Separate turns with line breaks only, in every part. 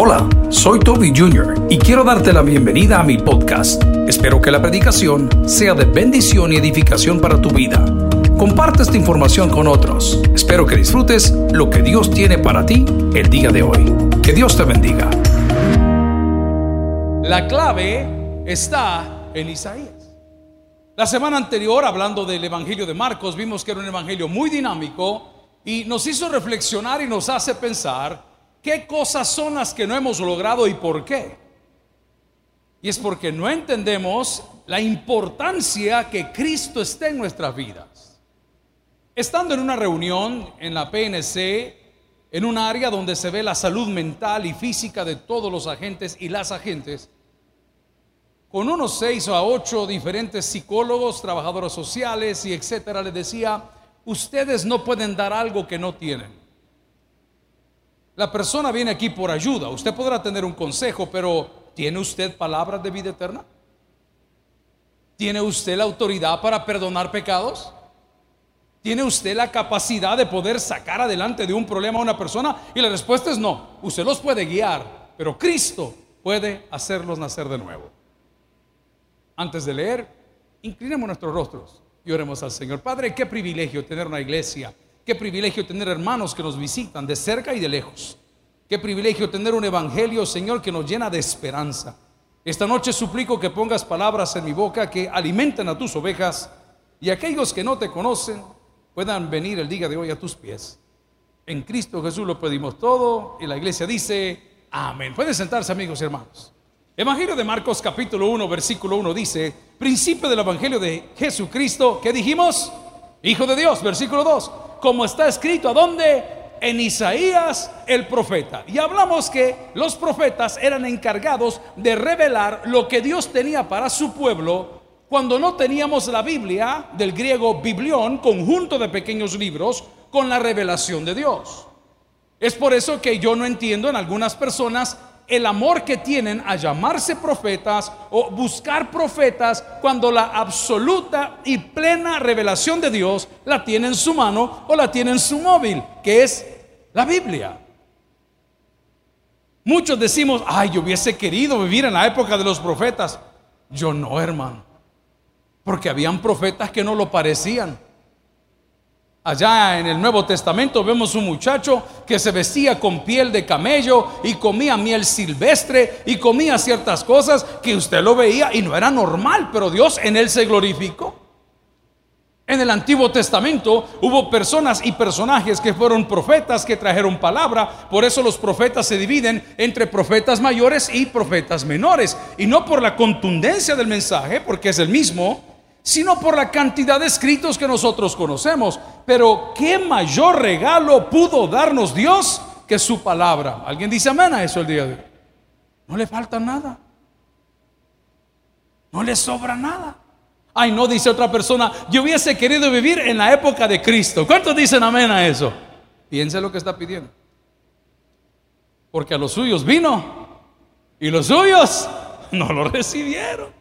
Hola, soy Toby Jr. y quiero darte la bienvenida a mi podcast. Espero que la predicación sea de bendición y edificación para tu vida. Comparte esta información con otros. Espero que disfrutes lo que Dios tiene para ti el día de hoy. Que Dios te bendiga.
La clave está en Isaías. La semana anterior, hablando del Evangelio de Marcos, vimos que era un Evangelio muy dinámico y nos hizo reflexionar y nos hace pensar qué cosas son las que no hemos logrado y por qué. Y es porque no entendemos la importancia que Cristo esté en nuestras vidas. Estando en una reunión en la PNC, en un área donde se ve la salud mental y física de todos los agentes y las agentes, con unos seis a ocho diferentes psicólogos, trabajadores sociales y etcétera, les decía, ustedes no pueden dar algo que no tienen. La persona viene aquí por ayuda. Usted podrá tener un consejo, pero ¿tiene usted palabras de vida eterna? ¿Tiene usted la autoridad para perdonar pecados? ¿Tiene usted la capacidad de poder sacar adelante de un problema a una persona? Y la respuesta es no. Usted los puede guiar, pero Cristo puede hacerlos nacer de nuevo. Antes de leer, inclinemos nuestros rostros y oremos al Señor. Padre, qué privilegio tener una iglesia, qué privilegio tener hermanos que nos visitan de cerca y de lejos. Qué privilegio tener un evangelio, Señor, que nos llena de esperanza. Esta noche suplico que pongas palabras en mi boca que alimenten a tus ovejas y aquellos que no te conocen puedan venir el día de hoy a tus pies. En Cristo Jesús lo pedimos todo y la iglesia dice, amén. Pueden sentarse amigos y hermanos. Evangelio de Marcos capítulo 1 versículo 1 dice, principio del Evangelio de Jesucristo, ¿qué dijimos? Hijo de Dios, versículo 2, como está escrito, ¿a dónde? En Isaías el profeta. Y hablamos que los profetas eran encargados de revelar lo que Dios tenía para su pueblo cuando no teníamos la Biblia, del griego biblión, conjunto de pequeños libros, con la revelación de Dios. Es por eso que yo no entiendo en algunas personas el amor que tienen a llamarse profetas o buscar profetas cuando la absoluta y plena revelación de Dios la tiene en su mano o la tiene en su móvil, que es la Biblia. Muchos decimos, ay, yo hubiese querido vivir en la época de los profetas. Yo no, hermano, porque habían profetas que no lo parecían. Allá en el Nuevo Testamento vemos un muchacho que se vestía con piel de camello y comía miel silvestre y comía ciertas cosas que usted lo veía y no era normal, pero Dios en él se glorificó. En el Antiguo Testamento hubo personas y personajes que fueron profetas que trajeron palabra, por eso los profetas se dividen entre profetas mayores y profetas menores, y no por la contundencia del mensaje, porque es el mismo, sino por la cantidad de escritos que nosotros conocemos. Pero ¿qué mayor regalo pudo darnos Dios que su palabra? ¿Alguien dice amén a eso el día de hoy? No le falta nada. No le sobra nada. Ay, no, dice otra persona, yo hubiese querido vivir en la época de Cristo. ¿Cuántos dicen amén a eso? Piense lo que está pidiendo. Porque a los suyos vino y los suyos no lo recibieron.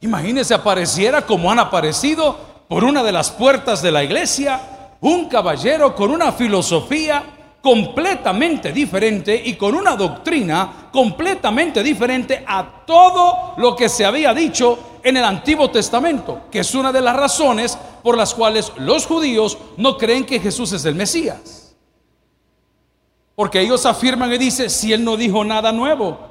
Imagínese apareciera como han aparecido por una de las puertas de la iglesia un caballero con una filosofía completamente diferente y con una doctrina completamente diferente a todo lo que se había dicho en el Antiguo Testamento, que es una de las razones por las cuales los judíos no creen que Jesús es el Mesías. Porque ellos afirman y dicen, si él no dijo nada nuevo,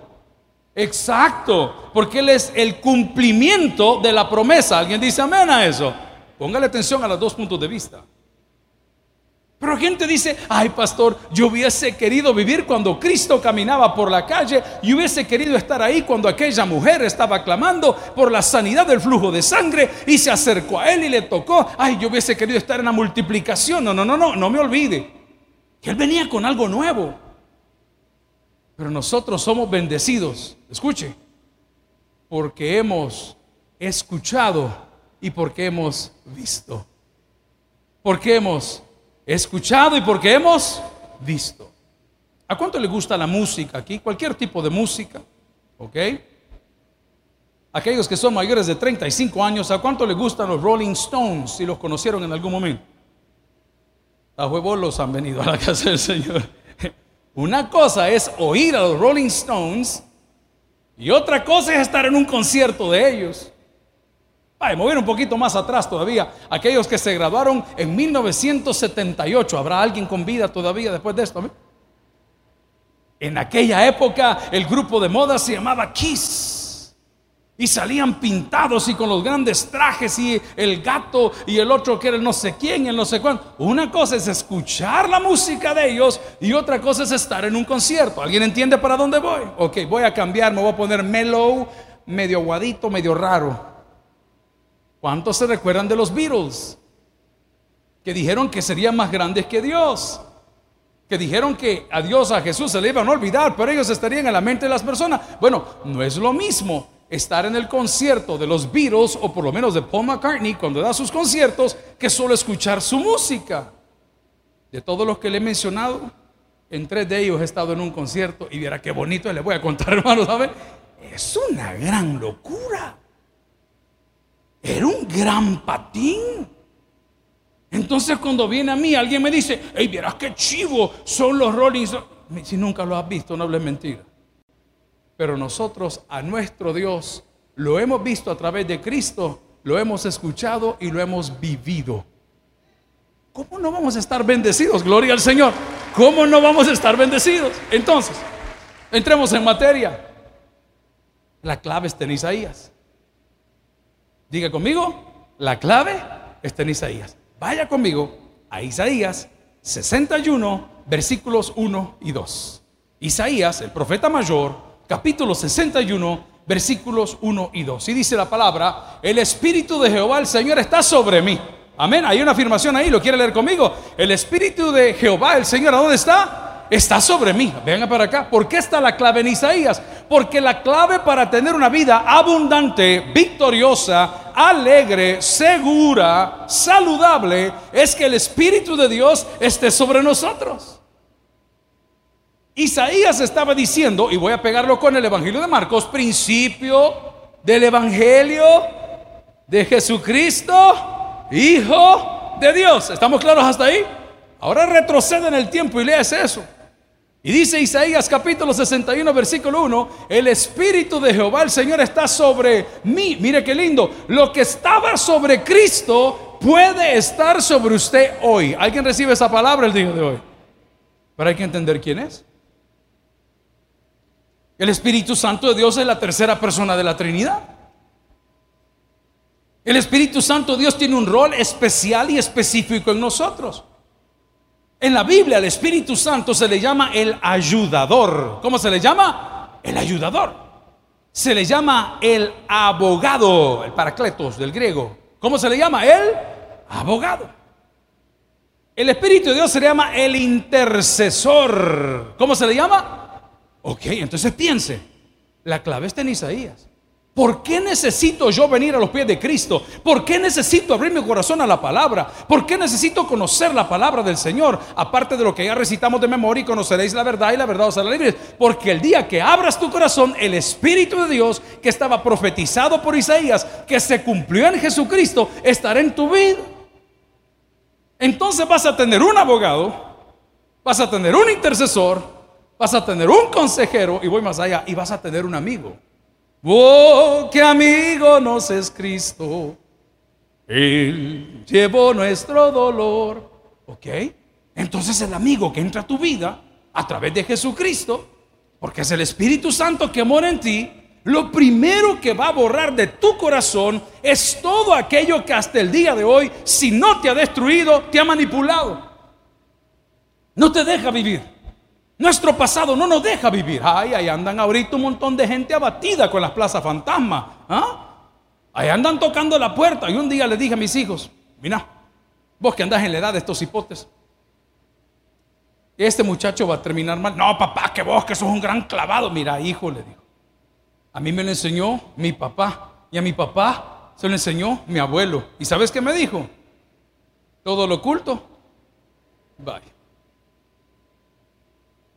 Exacto, porque Él es el cumplimiento de la promesa. ¿Alguien dice amén a eso? Póngale atención a los dos puntos de vista. Pero gente dice, ay pastor, yo hubiese querido vivir cuando Cristo caminaba por la calle y hubiese querido estar ahí cuando aquella mujer estaba clamando por la sanidad del flujo de sangre y se acercó a él y le tocó, ay, yo hubiese querido estar en la multiplicación. No, no, no, no, no me olvide. Que él venía con algo nuevo. Pero nosotros somos bendecidos, escuche, porque hemos escuchado y porque hemos visto. Porque hemos escuchado y porque hemos visto. ¿A cuánto le gusta la música aquí? Cualquier tipo de música, ¿ok? Aquellos que son mayores de 35 años, ¿a cuánto le gustan los Rolling Stones si los conocieron en algún momento? A huevos los han venido a la casa del Señor. Una cosa es oír a los Rolling Stones y otra cosa es estar en un concierto de ellos. Vaya, mover un poquito más atrás todavía. Aquellos que se graduaron en 1978. ¿Habrá alguien con vida todavía después de esto? En aquella época el grupo de moda se llamaba Kiss. Y salían pintados y con los grandes trajes y el gato y el otro que era el no sé quién, el no sé cuánto. Una cosa es escuchar la música de ellos y otra cosa es estar en un concierto. ¿Alguien entiende para dónde voy? Ok, voy a cambiar, me voy a poner mellow, medio aguadito, medio raro. ¿Cuántos se recuerdan de los Beatles? Que dijeron que serían más grandes que Dios. Que dijeron que a Dios, a Jesús se le iban a olvidar, pero ellos estarían en la mente de las personas. Bueno, no es lo mismo estar en el concierto de los Beatles o por lo menos de Paul McCartney cuando da sus conciertos que solo escuchar su música. De todos los que le he mencionado, en tres de ellos he estado en un concierto y viera qué bonito, les voy a contar hermanos, ¿saben? Es una gran locura. Era un gran patín. Entonces cuando viene a mí alguien me dice, hey, vieras qué chivo son los Rolling Si nunca lo has visto, no hables mentira. Pero nosotros a nuestro Dios lo hemos visto a través de Cristo, lo hemos escuchado y lo hemos vivido. ¿Cómo no vamos a estar bendecidos? Gloria al Señor. ¿Cómo no vamos a estar bendecidos? Entonces, entremos en materia. La clave está en Isaías. Diga conmigo, la clave está en Isaías. Vaya conmigo a Isaías 61, versículos 1 y 2. Isaías, el profeta mayor, capítulo 61, versículos 1 y 2. Y dice la palabra, el Espíritu de Jehová, el Señor, está sobre mí. Amén. Hay una afirmación ahí, ¿lo quiere leer conmigo? El Espíritu de Jehová, el Señor, ¿a dónde está? Está sobre mí. Venga para acá. ¿Por qué está la clave en Isaías? Porque la clave para tener una vida abundante, victoriosa, alegre, segura, saludable, es que el Espíritu de Dios esté sobre nosotros. Isaías estaba diciendo, y voy a pegarlo con el Evangelio de Marcos, principio del Evangelio de Jesucristo, Hijo de Dios. ¿Estamos claros hasta ahí? Ahora retrocede en el tiempo y lees eso. Y dice Isaías capítulo 61 versículo 1, el Espíritu de Jehová el Señor está sobre mí. Mire qué lindo. Lo que estaba sobre Cristo puede estar sobre usted hoy. ¿Alguien recibe esa palabra el día de hoy? Pero hay que entender quién es. El Espíritu Santo de Dios es la tercera persona de la Trinidad. El Espíritu Santo de Dios tiene un rol especial y específico en nosotros. En la Biblia el Espíritu Santo se le llama el ayudador. ¿Cómo se le llama? El ayudador. Se le llama el abogado, el paracletos del griego. ¿Cómo se le llama? El abogado. El Espíritu de Dios se le llama el intercesor. ¿Cómo se le llama? Ok, entonces piense, la clave está en Isaías. ¿Por qué necesito yo venir a los pies de Cristo? ¿Por qué necesito abrir mi corazón a la palabra? ¿Por qué necesito conocer la palabra del Señor? Aparte de lo que ya recitamos de memoria y conoceréis la verdad y la verdad os hará libres. Porque el día que abras tu corazón, el Espíritu de Dios que estaba profetizado por Isaías, que se cumplió en Jesucristo, estará en tu vida. Entonces vas a tener un abogado, vas a tener un intercesor, vas a tener un consejero y voy más allá, y vas a tener un amigo. Oh, qué amigo nos es Cristo. Él llevó nuestro dolor. ¿Ok? Entonces el amigo que entra a tu vida a través de Jesucristo, porque es el Espíritu Santo que mora en ti, lo primero que va a borrar de tu corazón es todo aquello que hasta el día de hoy, si no te ha destruido, te ha manipulado. No te deja vivir. Nuestro pasado no nos deja vivir. Ay, ahí andan ahorita un montón de gente abatida con las plazas fantasmas. ¿ah? Ahí andan tocando la puerta. Y un día le dije a mis hijos, mira, vos que andás en la edad de estos hipotes, este muchacho va a terminar mal. No, papá, que vos que sos un gran clavado. Mira, hijo, le digo. A mí me lo enseñó mi papá. Y a mi papá se lo enseñó mi abuelo. ¿Y sabes qué me dijo? Todo lo oculto. Bye.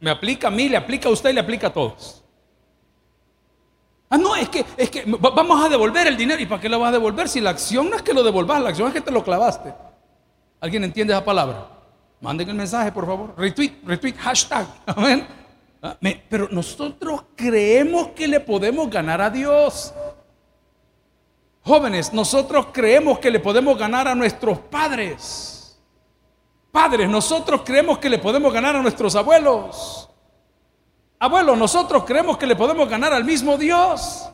Me aplica a mí, le aplica a usted y le aplica a todos. Ah, no, es que, es que vamos a devolver el dinero. ¿Y para qué lo vas a devolver? Si la acción no es que lo devolvas, la acción es que te lo clavaste. ¿Alguien entiende esa palabra? Manden el mensaje, por favor. Retweet, retweet, hashtag. Amén. Ah, pero nosotros creemos que le podemos ganar a Dios. Jóvenes, nosotros creemos que le podemos ganar a nuestros padres. Padres, nosotros creemos que le podemos ganar a nuestros abuelos. Abuelos, nosotros creemos que le podemos ganar al mismo Dios.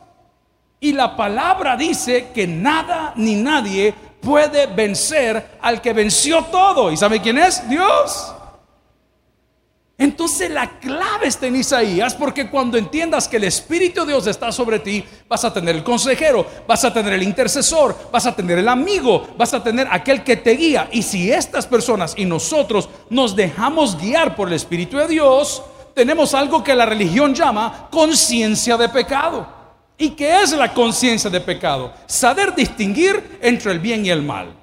Y la palabra dice que nada ni nadie puede vencer al que venció todo. ¿Y sabe quién es? Dios. Entonces la clave está en Isaías porque cuando entiendas que el Espíritu de Dios está sobre ti, vas a tener el consejero, vas a tener el intercesor, vas a tener el amigo, vas a tener aquel que te guía. Y si estas personas y nosotros nos dejamos guiar por el Espíritu de Dios, tenemos algo que la religión llama conciencia de pecado. ¿Y qué es la conciencia de pecado? Saber distinguir entre el bien y el mal.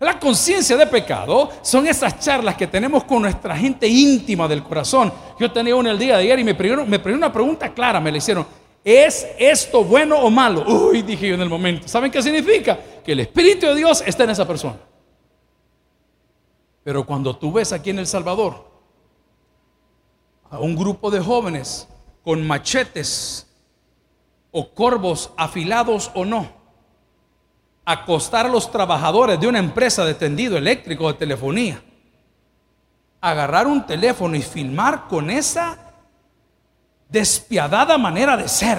La conciencia de pecado son esas charlas que tenemos con nuestra gente íntima del corazón. Yo tenía una el día de ayer y me pidieron, me una pregunta clara, me le hicieron, ¿es esto bueno o malo? Uy, dije yo en el momento. ¿Saben qué significa? Que el Espíritu de Dios está en esa persona. Pero cuando tú ves aquí en El Salvador a un grupo de jóvenes con machetes o corvos afilados o no, acostar a los trabajadores de una empresa de tendido eléctrico de telefonía, agarrar un teléfono y filmar con esa despiadada manera de ser.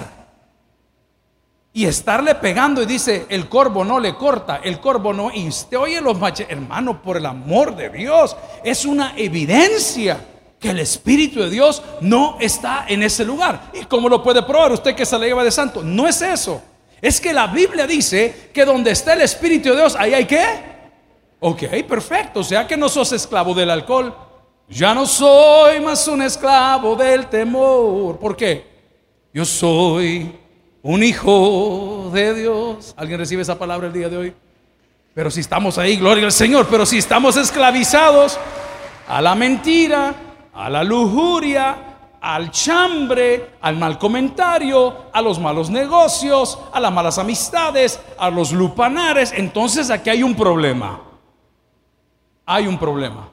Y estarle pegando y dice, el corvo no le corta, el corvo no, y usted oye los machetes, hermano, por el amor de Dios, es una evidencia que el Espíritu de Dios no está en ese lugar. ¿Y cómo lo puede probar usted que se le lleva de santo? No es eso. Es que la Biblia dice que donde está el Espíritu de Dios, ahí hay que. Ok, perfecto. O sea que no sos esclavo del alcohol. Ya no soy más un esclavo del temor. ¿Por qué? Yo soy un hijo de Dios. ¿Alguien recibe esa palabra el día de hoy? Pero si estamos ahí, gloria al Señor. Pero si estamos esclavizados a la mentira, a la lujuria, al chambre, al mal comentario, a los malos negocios, a las malas amistades, a los lupanares. Entonces aquí hay un problema. Hay un problema.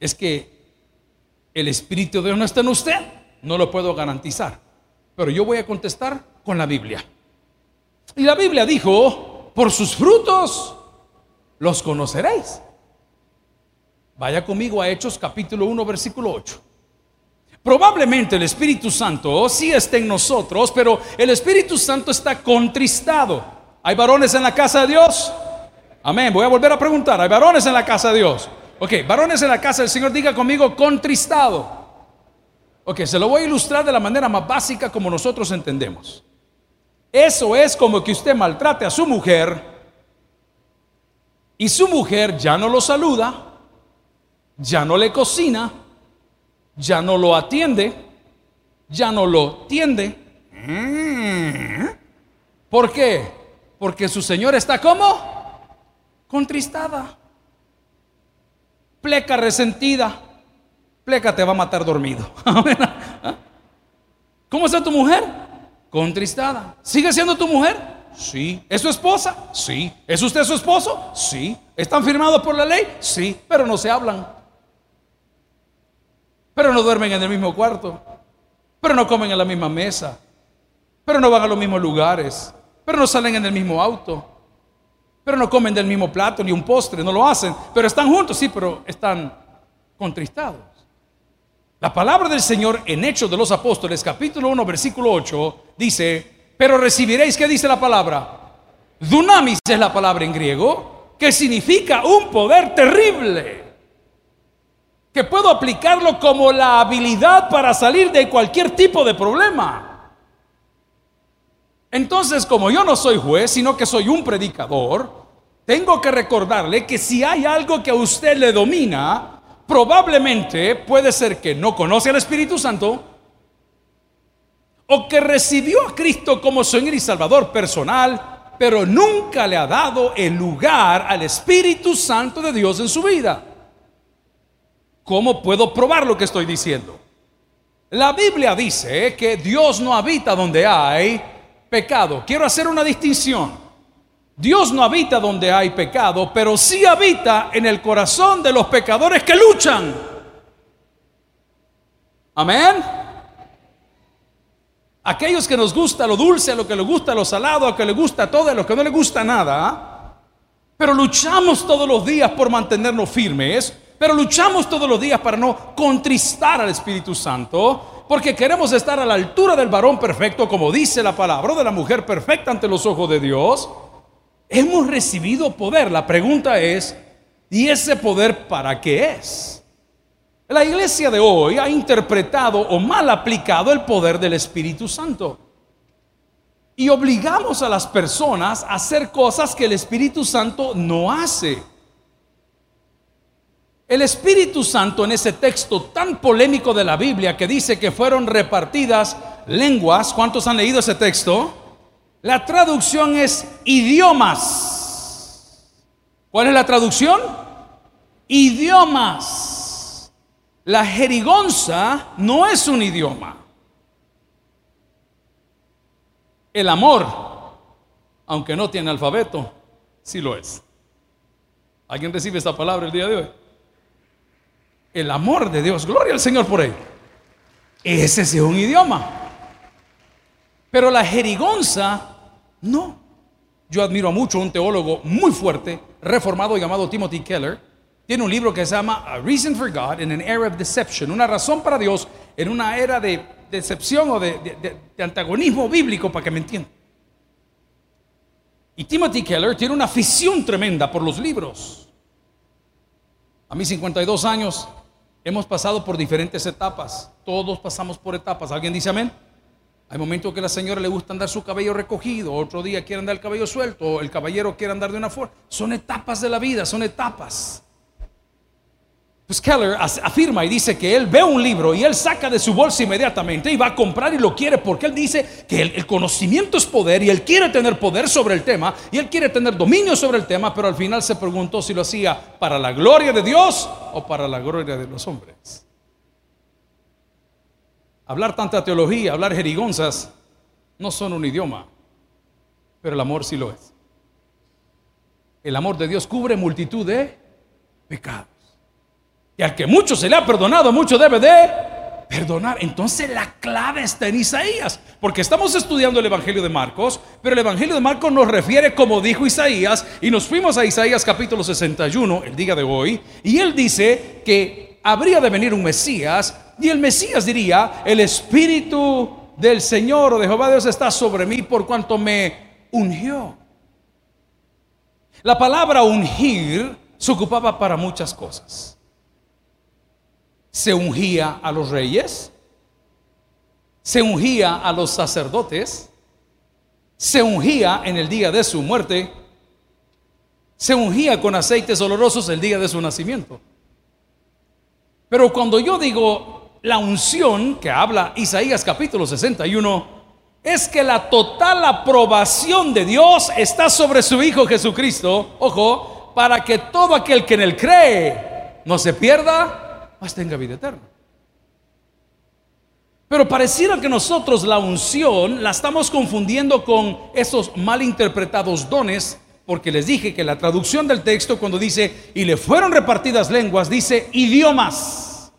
Es que el Espíritu de Dios no está en usted. No lo puedo garantizar. Pero yo voy a contestar con la Biblia. Y la Biblia dijo, por sus frutos los conoceréis. Vaya conmigo a Hechos capítulo 1, versículo 8. Probablemente el Espíritu Santo sí está en nosotros, pero el Espíritu Santo está contristado. ¿Hay varones en la casa de Dios? Amén. Voy a volver a preguntar. ¿Hay varones en la casa de Dios? Ok, varones en la casa del Señor, diga conmigo contristado. Ok, se lo voy a ilustrar de la manera más básica como nosotros entendemos. Eso es como que usted maltrate a su mujer y su mujer ya no lo saluda, ya no le cocina, ya no lo atiende, ya no lo tiende. ¿Por qué? Porque su Señor está como contristada, pleca resentida. Pleca te va a matar dormido. ¿Cómo está tu mujer? Contristada. ¿Sigue siendo tu mujer? Sí. ¿Es su esposa? Sí. ¿Es usted su esposo? Sí. ¿Están firmados por la ley? Sí, pero no se hablan pero no duermen en el mismo cuarto, pero no comen en la misma mesa, pero no van a los mismos lugares, pero no salen en el mismo auto, pero no comen del mismo plato ni un postre, no lo hacen, pero están juntos, sí, pero están contristados. La palabra del Señor en Hechos de los Apóstoles, capítulo 1, versículo 8, dice, pero recibiréis, ¿qué dice la palabra? Dunamis es la palabra en griego, que significa un poder terrible que puedo aplicarlo como la habilidad para salir de cualquier tipo de problema. Entonces, como yo no soy juez, sino que soy un predicador, tengo que recordarle que si hay algo que a usted le domina, probablemente puede ser que no conoce al Espíritu Santo o que recibió a Cristo como Señor y Salvador personal, pero nunca le ha dado el lugar al Espíritu Santo de Dios en su vida. ¿Cómo puedo probar lo que estoy diciendo? La Biblia dice que Dios no habita donde hay pecado. Quiero hacer una distinción. Dios no habita donde hay pecado, pero sí habita en el corazón de los pecadores que luchan. Amén. Aquellos que nos gusta lo dulce, a lo que les gusta lo salado, a que les gusta todo, a lo que no les gusta nada. Pero luchamos todos los días por mantenernos firmes. Pero luchamos todos los días para no contristar al Espíritu Santo. Porque queremos estar a la altura del varón perfecto, como dice la palabra, o de la mujer perfecta ante los ojos de Dios. Hemos recibido poder. La pregunta es, ¿y ese poder para qué es? La iglesia de hoy ha interpretado o mal aplicado el poder del Espíritu Santo. Y obligamos a las personas a hacer cosas que el Espíritu Santo no hace. El Espíritu Santo en ese texto tan polémico de la Biblia que dice que fueron repartidas lenguas, ¿cuántos han leído ese texto? La traducción es idiomas. ¿Cuál es la traducción? Idiomas. La jerigonza no es un idioma. El amor, aunque no tiene alfabeto, sí lo es. ¿Alguien recibe esta palabra el día de hoy? El amor de Dios, gloria al Señor por él. Ese es un idioma. Pero la jerigonza no. Yo admiro mucho a un teólogo muy fuerte, reformado llamado Timothy Keller. Tiene un libro que se llama A Reason for God in an Era of Deception, una razón para Dios en una era de decepción o de, antagonismo bíblico, para que me entiendan. Y Timothy Keller tiene una afición tremenda por los libros. A mis 52 años hemos pasado por diferentes etapas. Todos pasamos por etapas. ¿Alguien dice amén? Hay momentos que la señora le gusta andar su cabello recogido, otro día quiere andar el cabello suelto, el caballero quiere andar de una forma. Son etapas de la vida, son etapas. Pues Keller afirma y dice que él ve un libro y él saca de su bolsa inmediatamente y va a comprar y lo quiere porque él dice que el, conocimiento es poder y él quiere tener poder sobre el tema y él quiere tener dominio sobre el tema, pero al final se preguntó si lo hacía para la gloria de Dios o para la gloria de los hombres. Hablar tanta teología, hablar jerigonzas, no son un idioma, pero el amor sí lo es. El amor de Dios cubre multitud de pecados. Y al que mucho se le ha perdonado, mucho debe de perdonar. Entonces la clave está en Isaías, porque estamos estudiando el Evangelio de Marcos, pero el Evangelio de Marcos nos refiere como dijo Isaías, y nos fuimos a Isaías capítulo 61, el día de hoy, y él dice que habría de venir un Mesías y el Mesías diría, el Espíritu del Señor o de Jehová Dios está sobre mí por cuanto me ungió. La palabra ungir se ocupaba para muchas cosas. Se ungía a los reyes, se ungía a los sacerdotes, se ungía en el día de su muerte, se ungía con aceites olorosos el día de su nacimiento. Pero cuando yo digo la unción que habla Isaías capítulo 61 es que la total aprobación de Dios está sobre su Hijo Jesucristo, ojo, para que todo aquel que en él cree no se pierda, mas tenga vida eterna. Pero pareciera que nosotros la unción la estamos confundiendo con esos malinterpretados dones, porque les dije que la traducción del texto cuando dice, y le fueron repartidas lenguas, dice idiomas.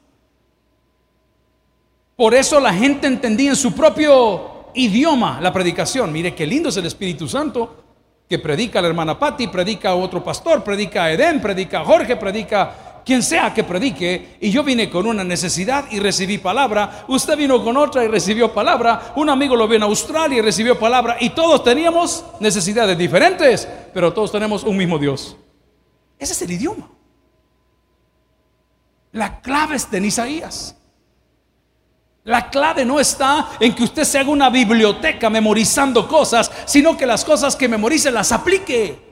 Por eso la gente entendía en su propio idioma la predicación. Mire qué lindo es el Espíritu Santo que predica a la hermana Patti, predica a otro pastor, predica a Edén, predica a Jorge, predica quien sea que predique. Y yo vine con una necesidad y recibí palabra. Usted vino con otra y recibió palabra. Un amigo lo vio en Australia y recibió palabra. Y todos teníamos necesidades diferentes, pero todos tenemos un mismo Dios. Ese es el idioma. La clave está en Isaías. La clave no está en que usted se haga una biblioteca memorizando cosas, sino que las cosas que memorice las aplique.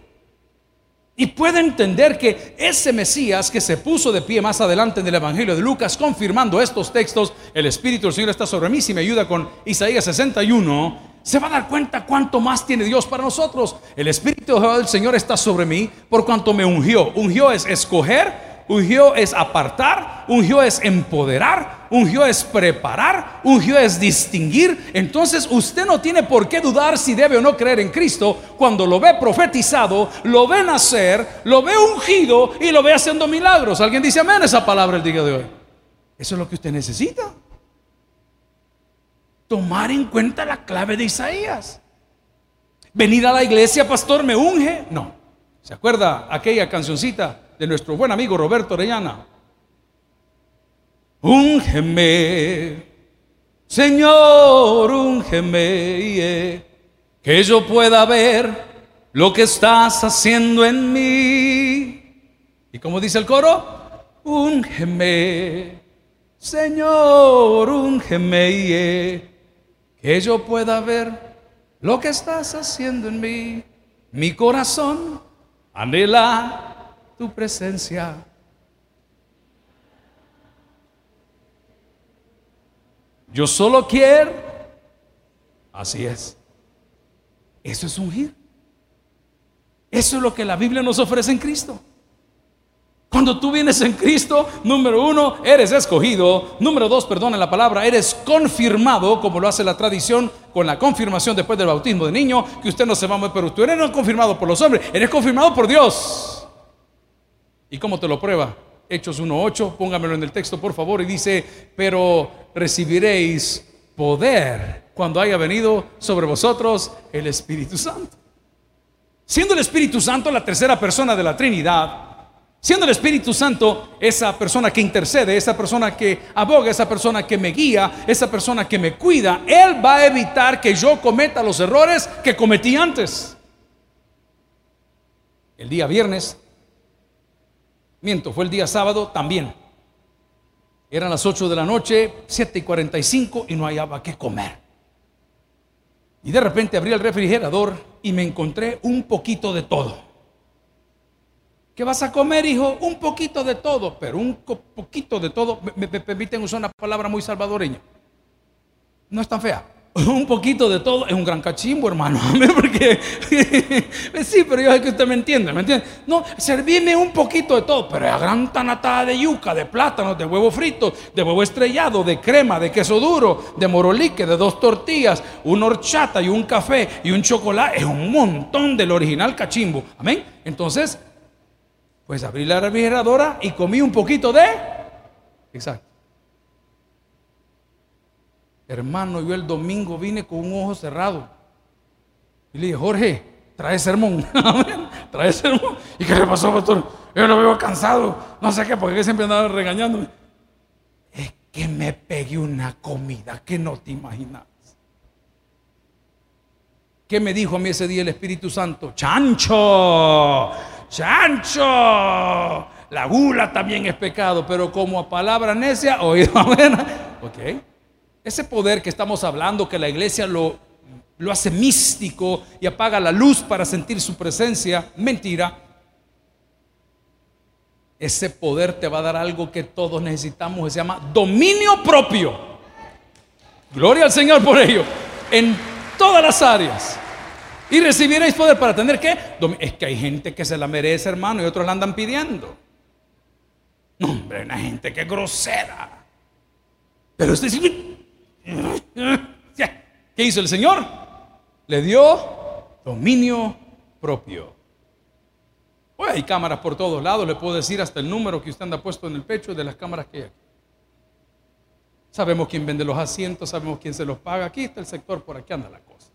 Y puede entender que ese Mesías que se puso de pie más adelante en el Evangelio de Lucas, confirmando estos textos, el Espíritu del Señor está sobre mí, si me ayuda con Isaías 61, se va a dar cuenta cuánto más tiene Dios para nosotros. El Espíritu del Señor está sobre mí por cuanto me ungió. Ungió es escoger Ungió es apartar, ungió es empoderar, ungió es preparar, ungió es distinguir. Entonces usted no tiene por qué dudar si debe o no creer en Cristo cuando lo ve profetizado, lo ve nacer, lo ve ungido y lo ve haciendo milagros. ¿Alguien dice amén esa palabra el día de hoy? Eso es lo que usted necesita. Tomar en cuenta la clave de Isaías. Venir a la iglesia, pastor, me unge. No. ¿Se acuerda aquella cancioncita? de nuestro buen amigo Roberto Orellana. Úngeme, Señor, úngeme, que yo pueda ver lo que estás haciendo en mí. Y como dice el coro, úngeme, Señor, úngeme, que yo pueda ver lo que estás haciendo en mí. Mi corazón anhela tu presencia. Yo solo quiero, así es. Eso es ungir. Eso es lo que la Biblia nos ofrece en Cristo. Cuando tú vienes en Cristo, número uno, eres escogido. Número dos, perdona la palabra, eres confirmado, como lo hace la tradición con la confirmación después del bautismo de niño, que usted no se va a mover, pero eres no confirmado por los hombres, eres confirmado por Dios. ¿Y cómo te lo prueba? Hechos 1.8, póngamelo en el texto por favor, y dice, pero recibiréis poder cuando haya venido sobre vosotros el Espíritu Santo. Siendo el Espíritu Santo la tercera persona de la Trinidad, siendo el Espíritu Santo esa persona que intercede, esa persona que aboga, esa persona que me guía, esa persona que me cuida, Él va a evitar que yo cometa los errores que cometí antes. El día viernes Miento, fue el día sábado también. Eran las 8 de la noche, 7 y 45 y no hallaba qué comer. Y de repente abrí el refrigerador y me encontré un poquito de todo. ¿Qué vas a comer, hijo? Un poquito de todo, pero un poquito de todo. Me, permiten usar una palabra muy salvadoreña. No es tan fea. un poquito de todo es un gran cachimbo, hermano. Porque sí, pero yo sé que usted me entiende, ¿me entiende? No, servime un poquito de todo, pero es gran tanatada de yuca, de plátano, de huevo frito, de huevo estrellado, de crema, de queso duro, de morolique, de dos tortillas, una horchata y un café y un chocolate. Es un montón del original cachimbo. Amén. Entonces, pues abrí la refrigeradora y comí un poquito de. Exacto. Hermano, yo el domingo vine con un ojo cerrado. Y le dije, Jorge, trae sermón. trae sermón. ¿Y qué le pasó, pastor? Yo lo veo cansado. No sé qué, porque siempre andaba regañándome. Es que me pegué una comida que no te imaginas. ¿Qué me dijo a mí ese día el Espíritu Santo? Chancho, chancho. La gula también es pecado, pero como a palabra necia, oído, ok. Ese poder que estamos hablando, que la iglesia lo, lo hace místico y apaga la luz para sentir su presencia, mentira. Ese poder te va a dar algo que todos necesitamos, se llama dominio propio. Gloria al Señor por ello, en todas las áreas. Y recibiréis poder para tener que. Es que hay gente que se la merece, hermano, y otros la andan pidiendo. No, hombre, una gente que grosera. Pero usted ¿Qué hizo el Señor? Le dio dominio propio. Hoy hay cámaras por todos lados, le puedo decir hasta el número que usted anda puesto en el pecho de las cámaras que hay Sabemos quién vende los asientos, sabemos quién se los paga. Aquí está el sector, por aquí anda la cosa.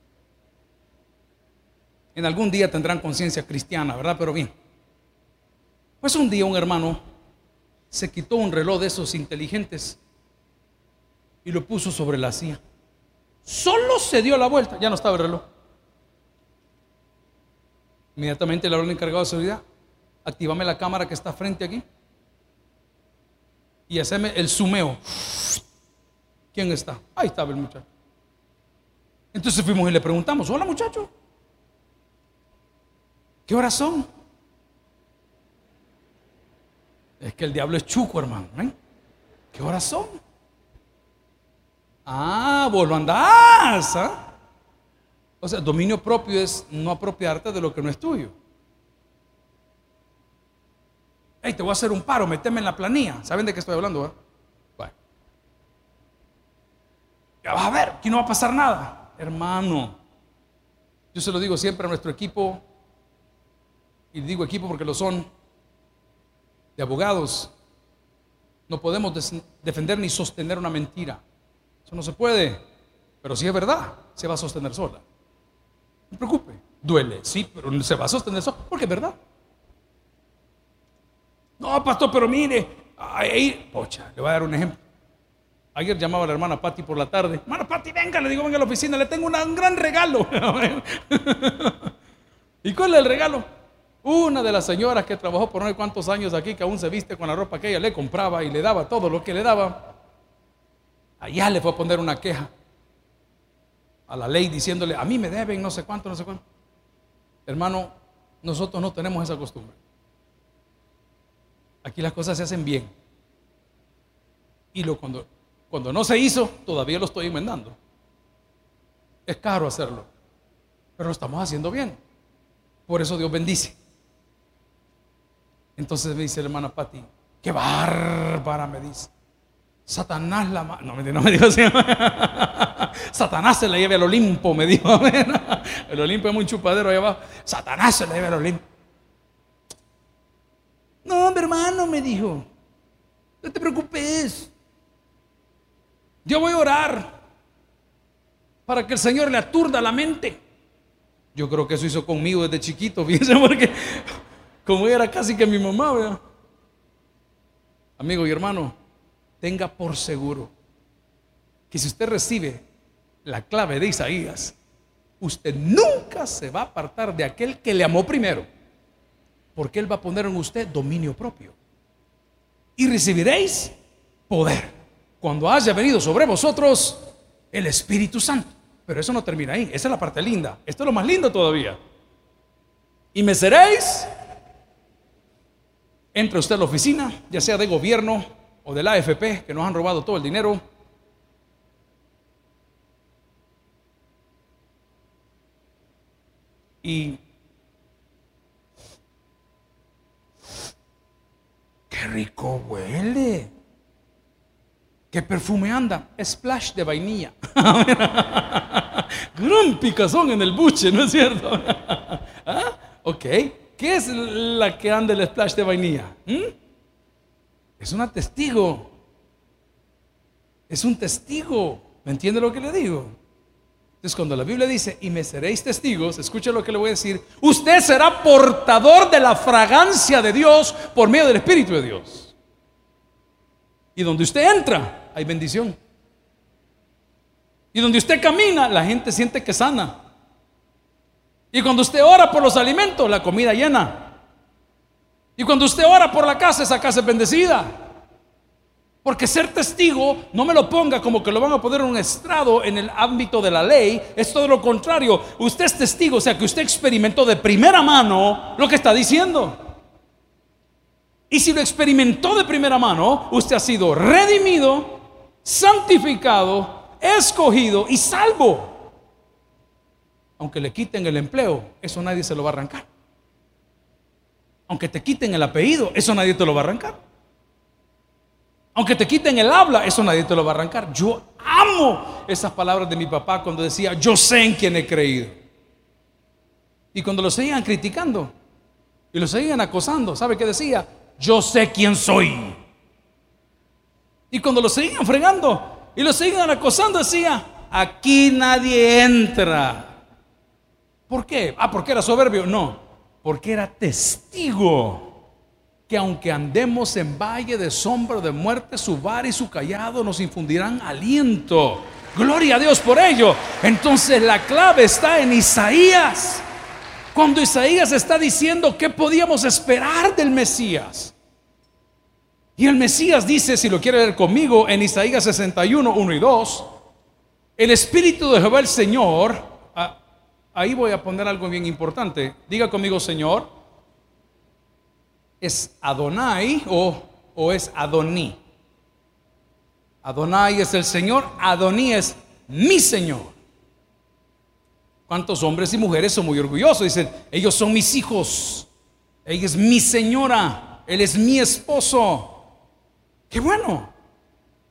En algún día tendrán conciencia cristiana, ¿verdad? Pero bien. Pues un día un hermano se quitó un reloj de esos inteligentes y lo puso sobre la silla. Solo se dio la vuelta, ya no estaba el reloj. Inmediatamente le habló el encargado de seguridad, activame la cámara que está frente aquí y haceme el sumeo. ¿Quién está? Ahí estaba el muchacho. Entonces fuimos y le preguntamos, hola muchacho, ¿qué horas son? Es que el diablo es chuco, hermano. ¿eh? ¿Qué horas son? Ah, vos lo andás. ¿ah? O sea, dominio propio es no apropiarte de lo que no es tuyo. Hey, te voy a hacer un paro, meteme en la planilla. ¿Saben de qué estoy hablando? eh? Bueno. Ya vas a ver, aquí no va a pasar nada. Hermano, yo se lo digo siempre a nuestro equipo, y digo equipo porque lo son, de abogados. No podemos defender ni sostener una mentira. Eso no se puede. Pero si es verdad, se va a sostener sola. No se preocupe. Duele, sí, pero se va a sostener sola porque es verdad. No, pastor, pero mire, ahí, pocha, le voy a dar un ejemplo. Ayer llamaba a la hermana Patti por la tarde. Hermana Patti, venga, le digo, venga a la oficina, le tengo un gran regalo. ¿Y cuál es el regalo? Una de las señoras que trabajó por no sé cuántos años aquí, que aún se viste con la ropa que ella le compraba y le daba todo lo que le daba, allá le fue a poner una queja a la ley diciéndole, a mí me deben no sé cuánto, no sé cuánto. Hermano, nosotros no tenemos esa costumbre. Aquí las cosas se hacen bien. Y lo, cuando, cuando no se hizo, todavía lo estoy enmendando. Es caro hacerlo, pero lo estamos haciendo bien. Por eso Dios bendice. Entonces me dice la hermana Patti, qué bárbara, me dice. Satanás la No, no me dijo así. Satanás se la lleve al Olimpo, me dijo. El Olimpo es muy chupadero allá abajo. Satanás se la lleve al Olimpo. No, mi hermano, me dijo. No te preocupes. Yo voy a orar para que el Señor le aturda la mente. Yo creo que eso hizo conmigo desde chiquito, fíjense, porque como era casi que mi mamá. Amigo y hermano, tenga por seguro que si usted recibe la clave de Isaías, usted nunca se va a apartar de aquel que le amó primero, porque Él va a poner en usted dominio propio. Y recibiréis poder cuando haya venido sobre vosotros el Espíritu Santo. Pero eso no termina ahí, esa es la parte linda. Esto es lo más lindo todavía. Y me seréis, entre usted a la oficina, ya sea de gobierno o de la AFP, que nos han robado todo el dinero. Y qué rico huele. ¿Qué perfume anda? Splash de vainilla. Gran picazón en el buche, ¿no es cierto? ¿Ah? Ok. ¿Qué es la que anda el splash de vainilla? ¿Mm? Es una testigo. Es un testigo. ¿Me entiende lo que le digo? Entonces cuando la Biblia dice, y me seréis testigos, escuche lo que le voy a decir, usted será portador de la fragancia de Dios por medio del Espíritu de Dios. Y donde usted entra, hay bendición. Y donde usted camina, la gente siente que sana. Y cuando usted ora por los alimentos, la comida llena. Y cuando usted ora por la casa, esa casa es bendecida. Porque ser testigo no me lo ponga como que lo van a poner en un estrado en el ámbito de la ley. Es todo lo contrario. Usted es testigo, o sea que usted experimentó de primera mano lo que está diciendo. Y si lo experimentó de primera mano, usted ha sido redimido, santificado, escogido y salvo. Aunque le quiten el empleo, eso nadie se lo va a arrancar. Aunque te quiten el apellido, eso nadie te lo va a arrancar. Aunque te quiten el habla, eso nadie te lo va a arrancar. Yo amo esas palabras de mi papá cuando decía, yo sé en quién he creído. Y cuando lo seguían criticando y lo seguían acosando, ¿sabe qué decía? Yo sé quién soy. Y cuando lo seguían fregando y lo seguían acosando, decía, aquí nadie entra. ¿Por qué? Ah, porque era soberbio. No, porque era testigo que aunque andemos en valle de sombra de muerte, su bar y su callado nos infundirán aliento. Gloria a Dios por ello. Entonces la clave está en Isaías. Cuando Isaías está diciendo qué podíamos esperar del Mesías. Y el Mesías dice, si lo quiere leer conmigo, en Isaías 61, 1 y 2, el Espíritu de Jehová el Señor, ahí voy a poner algo bien importante. Diga conmigo, Señor, ¿es Adonai o, o es Adoní? Adonai es el Señor, Adoní es mi Señor. ¿Cuántos hombres y mujeres son muy orgullosos? Dicen, ellos son mis hijos, ella es mi señora, Él es mi esposo. Qué bueno.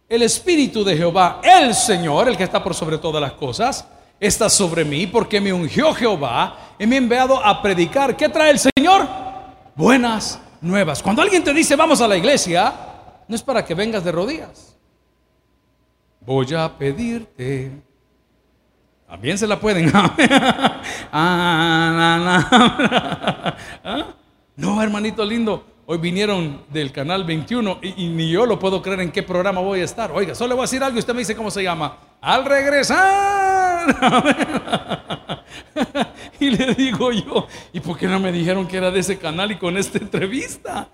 El Espíritu de Jehová, el Señor, el que está por sobre todas las cosas, está sobre mí porque me ungió Jehová y me ha enviado a predicar. ¿Qué trae el Señor? Buenas nuevas. Cuando alguien te dice vamos a la iglesia, no es para que vengas de rodillas. Voy a pedirte. También se la pueden. Ah, ¿Ah? no, hermanito lindo. Hoy vinieron del canal 21 y, ni yo lo puedo creer en qué programa voy a estar. Oiga, solo voy a decir algo y usted me dice cómo se llama. Al regresar. y le digo yo, ¿y por qué no me dijeron que era de ese canal y con esta entrevista?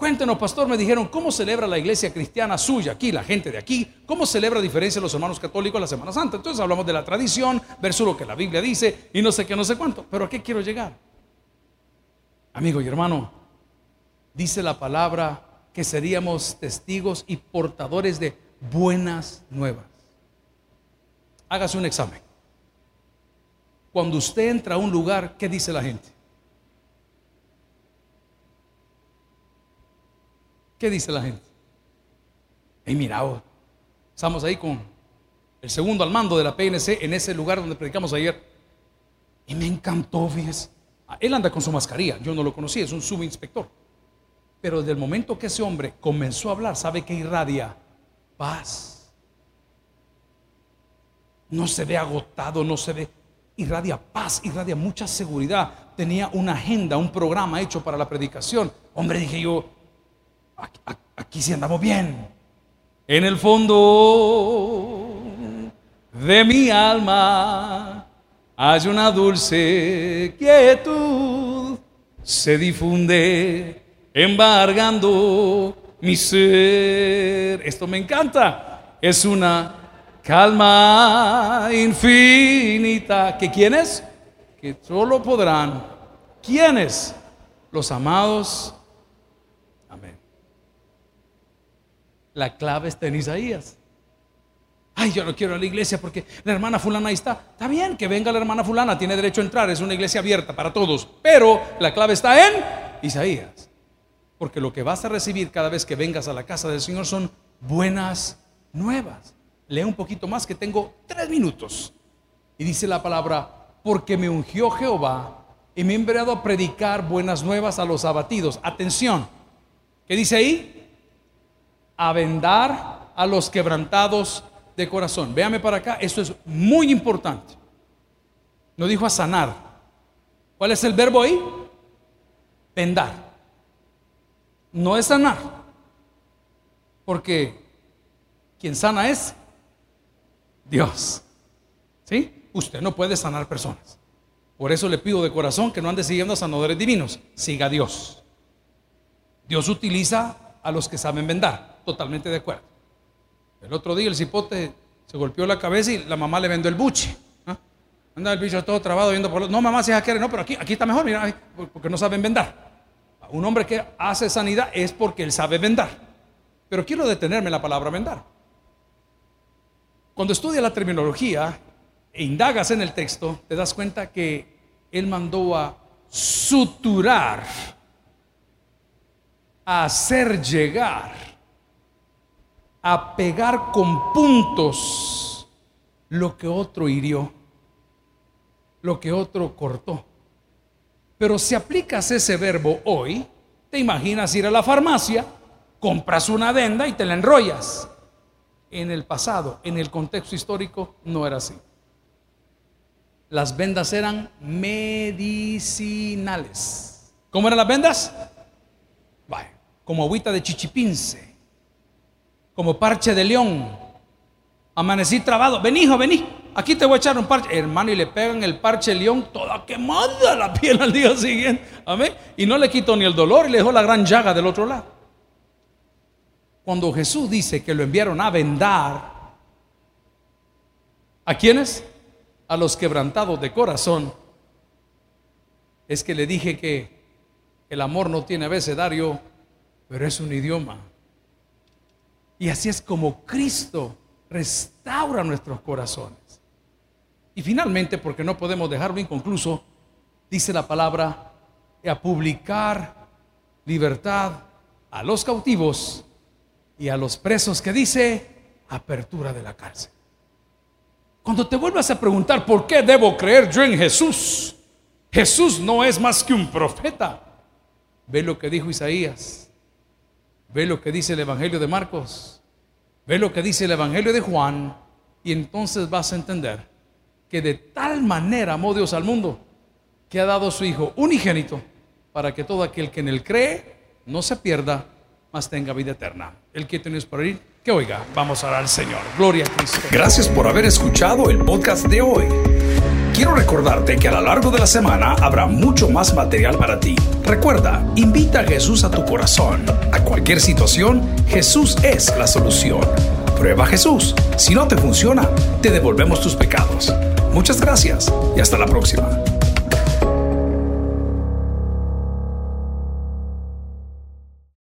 Cuéntenos, pastor, me dijeron, ¿cómo celebra la iglesia cristiana suya, aquí, la gente de aquí? ¿Cómo celebra a diferencia de los hermanos católicos la Semana Santa? Entonces hablamos de la tradición versus lo que la Biblia dice y no sé qué, no sé cuánto. Pero ¿a qué quiero llegar? Amigo y hermano, dice la palabra que seríamos testigos y portadores de buenas nuevas. Hágase un examen. Cuando usted entra a un lugar, ¿qué dice la gente? ¿Qué dice la gente? Hey, mira, oh, estamos ahí con el segundo al mando de la PNC en ese lugar donde predicamos ayer. Y me encantó, fíjese. Ah, él anda con su mascarilla, yo no lo conocí, es un subinspector. Pero desde el momento que ese hombre comenzó a hablar, sabe que irradia paz. No se ve agotado, no se ve, irradia paz, irradia mucha seguridad. Tenía una agenda, un programa hecho para la predicación. Hombre, dije yo, aquí, sí andamos bien. En el fondo de mi alma hay una dulce quietud, se difunde embargando mi ser. Esto me encanta. Es una calma infinita. ¿Que quiénes? Que solo podrán. ¿Quiénes? Los amados La clave está en Isaías. Ay, yo no quiero a la iglesia porque la hermana fulana ahí está. Está bien que venga la hermana fulana, tiene derecho a entrar, es una iglesia abierta para todos. Pero la clave está en Isaías. Porque lo que vas a recibir cada vez que vengas a la casa del Señor son buenas nuevas. Lea un poquito más que tengo tres minutos. Y dice la palabra, porque me ungió Jehová y me ha enviado a predicar buenas nuevas a los abatidos. Atención, ¿qué dice ahí? a vendar a los quebrantados de corazón. Véame para acá, esto es muy importante. No dijo a sanar. ¿Cuál es el verbo ahí? Vendar. No es sanar. Porque quien sana es Dios. ¿Sí? Usted no puede sanar personas. Por eso le pido de corazón que no ande siguiendo a sanadores divinos. Siga Dios. Dios utiliza a los que saben vendar totalmente de acuerdo. El otro día el cipote se golpeó la cabeza y la mamá le vendió el buche. Anda el bicho todo trabado viendo por los... No, mamá, si ya quiere, no, pero aquí, aquí está mejor, mira, porque no saben vendar. Un hombre que hace sanidad es porque él sabe vendar. Pero quiero detenerme en la palabra vendar. Cuando estudia la terminología e indagas en el texto, te das cuenta que él mandó a suturar, a hacer llegar a pegar con puntos lo que otro hirió, lo que otro cortó. Pero si aplicas ese verbo hoy, te imaginas ir a la farmacia, compras una adenda y te la enrollas. En el pasado, en el contexto histórico, no era así. Las vendas eran medicinales. ¿Cómo eran las vendas? como agüita de chichipince como parche de león. Amanecí trabado. Ven, hijo, vení. Aquí te voy a echar un parche. Hermano, y le pegan el parche león toda quemada la piel al día siguiente. Amén. Y no le quitó ni el dolor y le dejó la gran llaga del otro lado. Cuando Jesús dice que lo enviaron a vendar, ¿a quiénes? A los quebrantados de corazón. Es que le dije que el amor no tiene abecedario, pero es un idioma. Y así es como Cristo restaura nuestros corazones. Y finalmente, porque no podemos dejarlo inconcluso, dice la palabra, a publicar libertad a los cautivos y a los presos que dice apertura de la cárcel. Cuando te vuelvas a preguntar por qué debo creer yo en Jesús, Jesús no es más que un profeta. Ve lo que dijo Isaías, ve lo que dice el Evangelio de Marcos, ve lo que dice el Evangelio de Juan, y entonces vas a entender que de tal manera amó Dios al mundo que ha dado su Hijo unigénito para que todo aquel que en él cree no se pierda, mas tenga vida eterna. El que tienes por ahí, que oiga, vamos a orar al Señor. Gloria a Cristo.
Gracias por haber escuchado el podcast de hoy. Quiero recordarte que a lo largo de la semana habrá mucho más material para ti. Recuerda, invita a Jesús a tu corazón. A cualquier situación, Jesús es la solución. Prueba Jesús. Si no te funciona, te devolvemos tus pecados. Muchas gracias y hasta la próxima.